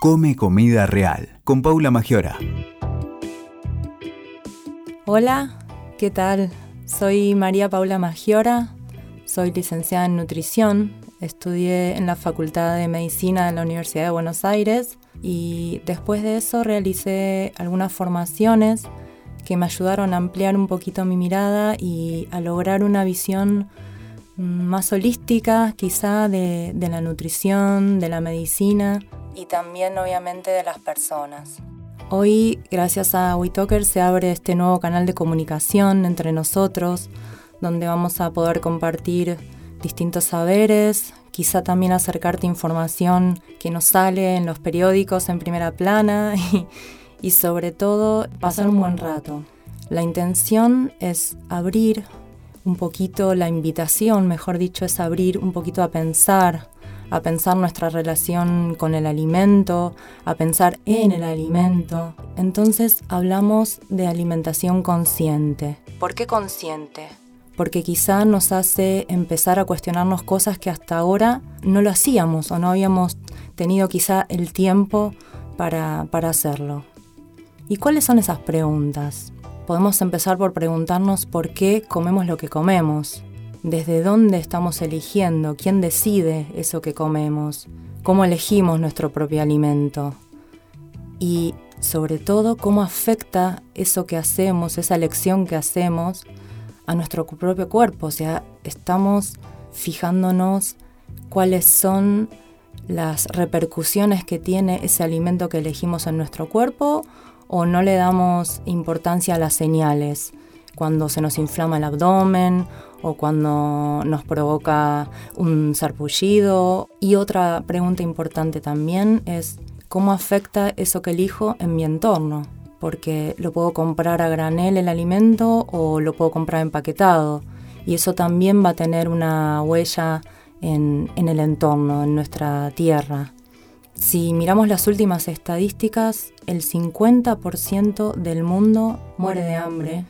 Come Comida Real con Paula Magiora. Hola, ¿qué tal? Soy María Paula Magiora, soy licenciada en nutrición, estudié en la Facultad de Medicina de la Universidad de Buenos Aires y después de eso realicé algunas formaciones que me ayudaron a ampliar un poquito mi mirada y a lograr una visión más holística quizá de, la nutrición, de la medicina y también obviamente de las personas. Hoy, gracias a WeTalker, se abre este nuevo canal de comunicación entre nosotros, donde vamos a poder compartir distintos saberes, quizá también acercarte información que nos sale en los periódicos en primera plana y, y sobre todo pasar un buen rato. La intención es abrir un poquito la invitación, mejor dicho, es abrir un poquito a pensar, a pensar nuestra relación con el alimento, a pensar en el alimento. Entonces hablamos de alimentación consciente. ¿Por qué consciente? Porque quizá nos hace empezar a cuestionarnos cosas que hasta ahora no lo hacíamos o no habíamos tenido quizá el tiempo para, para hacerlo. ¿Y cuáles son esas preguntas? podemos empezar por preguntarnos por qué comemos lo que comemos, desde dónde estamos eligiendo, quién decide eso que comemos, cómo elegimos nuestro propio alimento. Y sobre todo cómo afecta eso que hacemos, esa elección que hacemos a nuestro propio cuerpo, o sea, estamos fijándonos cuáles son las repercusiones que tiene ese alimento que elegimos en nuestro cuerpo o no le damos importancia a las señales, cuando se nos inflama el abdomen o cuando nos provoca un sarpullido. Y otra pregunta importante también es cómo afecta eso que elijo en mi entorno, porque lo puedo comprar a granel el alimento o lo puedo comprar empaquetado. Y eso también va a tener una huella en, en el entorno, en nuestra tierra. Si miramos las últimas estadísticas, el 50% del mundo muere de hambre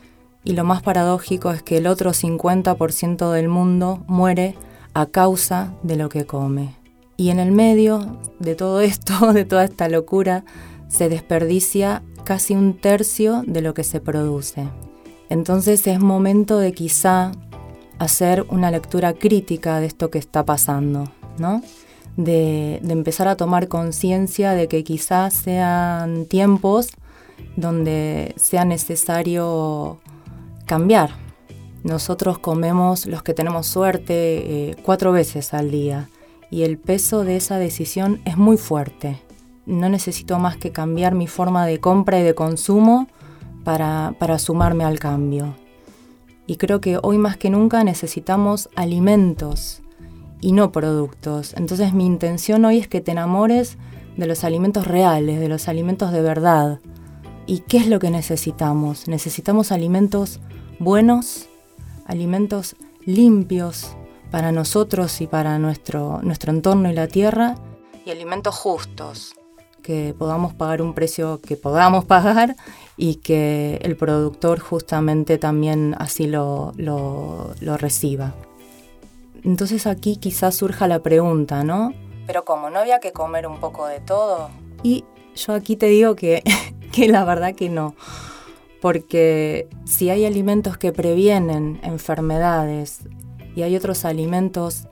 y lo más paradójico es que el otro 50% del mundo muere a causa de lo que come. Y en el medio de todo esto, de toda esta locura, se desperdicia casi un tercio de lo que se produce. Entonces es momento de quizá hacer una lectura crítica de esto que está pasando, ¿no? de, empezar a tomar conciencia de que quizás sean tiempos donde sea necesario cambiar. Nosotros comemos, los que tenemos suerte, eh, cuatro veces al día y el peso de esa decisión es muy fuerte. No necesito más que cambiar mi forma de compra y de consumo para, para sumarme al cambio. Y creo que hoy más que nunca necesitamos alimentos y no productos. Entonces mi intención hoy es que te enamores de los alimentos reales, de los alimentos de verdad. ¿Y qué es lo que necesitamos? Necesitamos alimentos buenos, alimentos limpios para nosotros y para nuestro, nuestro entorno y la tierra, y alimentos justos, que podamos pagar un precio que podamos pagar y que el productor justamente también así lo, lo, lo reciba. Entonces aquí quizás surja la pregunta, ¿no? Pero como no había que comer un poco de todo. Y yo aquí te digo que, que la verdad que no. Porque si hay alimentos que previenen enfermedades y hay otros alimentos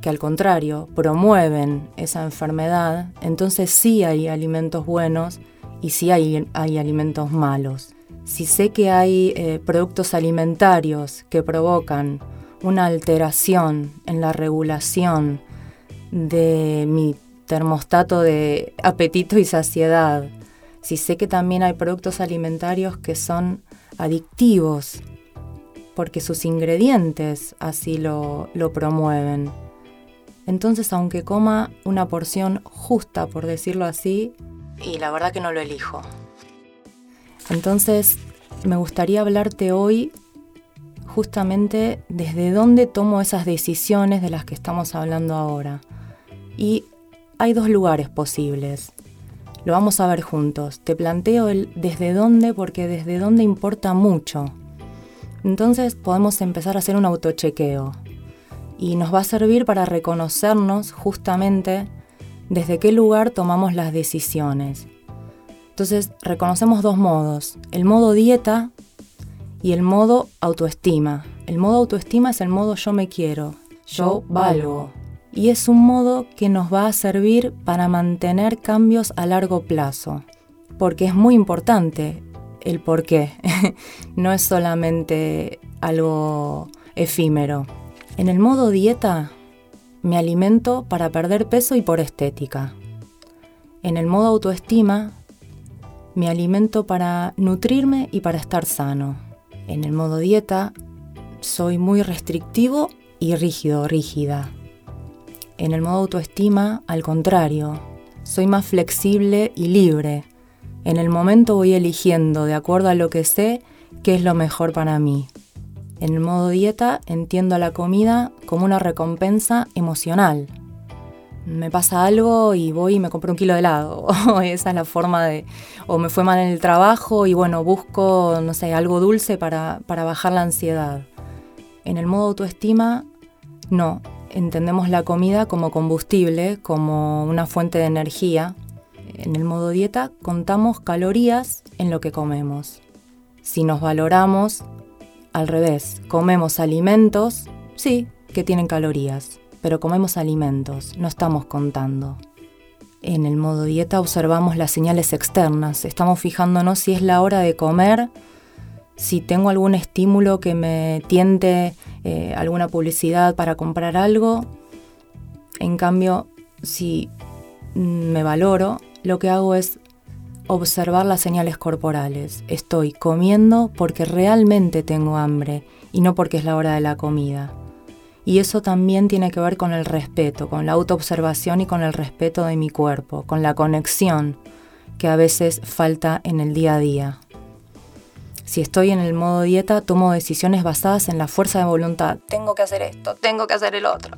que al contrario promueven esa enfermedad, entonces sí hay alimentos buenos y sí hay, hay alimentos malos. Si sé que hay eh, productos alimentarios que provocan una alteración en la regulación de mi termostato de apetito y saciedad, si sé que también hay productos alimentarios que son adictivos, porque sus ingredientes así lo, lo promueven. Entonces, aunque coma una porción justa, por decirlo así, y la verdad que no lo elijo. Entonces, me gustaría hablarte hoy justamente desde dónde tomo esas decisiones de las que estamos hablando ahora. Y hay dos lugares posibles. Lo vamos a ver juntos. Te planteo el desde dónde porque desde dónde importa mucho. Entonces podemos empezar a hacer un autochequeo. Y nos va a servir para reconocernos justamente desde qué lugar tomamos las decisiones. Entonces reconocemos dos modos, el modo dieta y el modo autoestima. El modo autoestima es el modo yo me quiero, yo valgo. Y es un modo que nos va a servir para mantener cambios a largo plazo, porque es muy importante el por qué. no es solamente algo efímero. En el modo dieta me alimento para perder peso y por estética. En el modo autoestima me alimento para nutrirme y para estar sano. En el modo dieta soy muy restrictivo y rígido, rígida. En el modo autoestima, al contrario, soy más flexible y libre. En el momento voy eligiendo, de acuerdo a lo que sé, qué es lo mejor para mí. En el modo dieta entiendo la comida como una recompensa emocional. Me pasa algo y voy y me compro un kilo de helado. esa es la forma de... O me fue mal en el trabajo y bueno, busco, no sé, algo dulce para, para bajar la ansiedad. En el modo autoestima, no. Entendemos la comida como combustible, como una fuente de energía. En el modo dieta contamos calorías en lo que comemos. Si nos valoramos, al revés, comemos alimentos, sí, que tienen calorías, pero comemos alimentos, no estamos contando. En el modo dieta observamos las señales externas, estamos fijándonos si es la hora de comer, si tengo algún estímulo que me tiente eh, alguna publicidad para comprar algo. En cambio, si me valoro, lo que hago es observar las señales corporales. Estoy comiendo porque realmente tengo hambre y no porque es la hora de la comida. Y eso también tiene que ver con el respeto, con la autoobservación y con el respeto de mi cuerpo, con la conexión que a veces falta en el día a día. Si estoy en el modo dieta, tomo decisiones basadas en la fuerza de voluntad. Tengo que hacer esto, tengo que hacer el otro.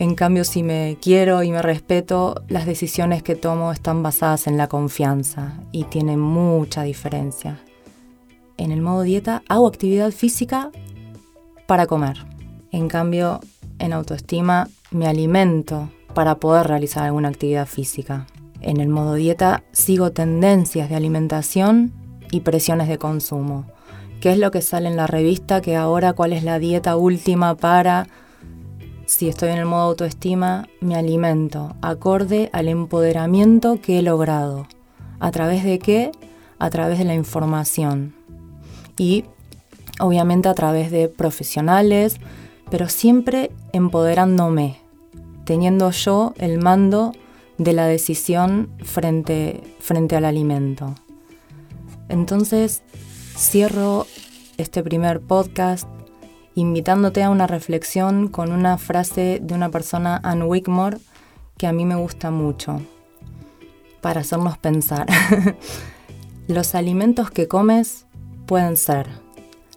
En cambio, si me quiero y me respeto, las decisiones que tomo están basadas en la confianza y tienen mucha diferencia. En el modo dieta hago actividad física para comer. En cambio, en autoestima me alimento para poder realizar alguna actividad física. En el modo dieta sigo tendencias de alimentación y presiones de consumo. ¿Qué es lo que sale en la revista? Que ahora cuál es la dieta última para si estoy en el modo autoestima, me alimento acorde al empoderamiento que he logrado. ¿A través de qué? A través de la información. Y obviamente a través de profesionales, pero siempre empoderándome, teniendo yo el mando de la decisión frente, frente al alimento. Entonces, cierro este primer podcast invitándote a una reflexión con una frase de una persona, Anne Wickmore, que a mí me gusta mucho, para hacernos pensar. Los alimentos que comes pueden ser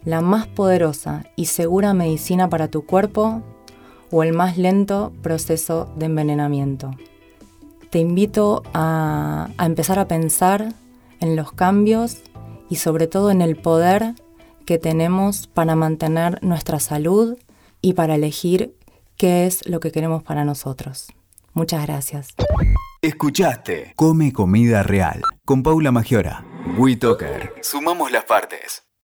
la más poderosa y segura medicina para tu cuerpo o el más lento proceso de envenenamiento. Te invito a, a empezar a pensar en los cambios y sobre todo en el poder que tenemos para mantener nuestra salud y para elegir qué es lo que queremos para nosotros. Muchas gracias. Escuchaste Come Comida Real con Paula Magiora. WeToker. Sumamos las partes.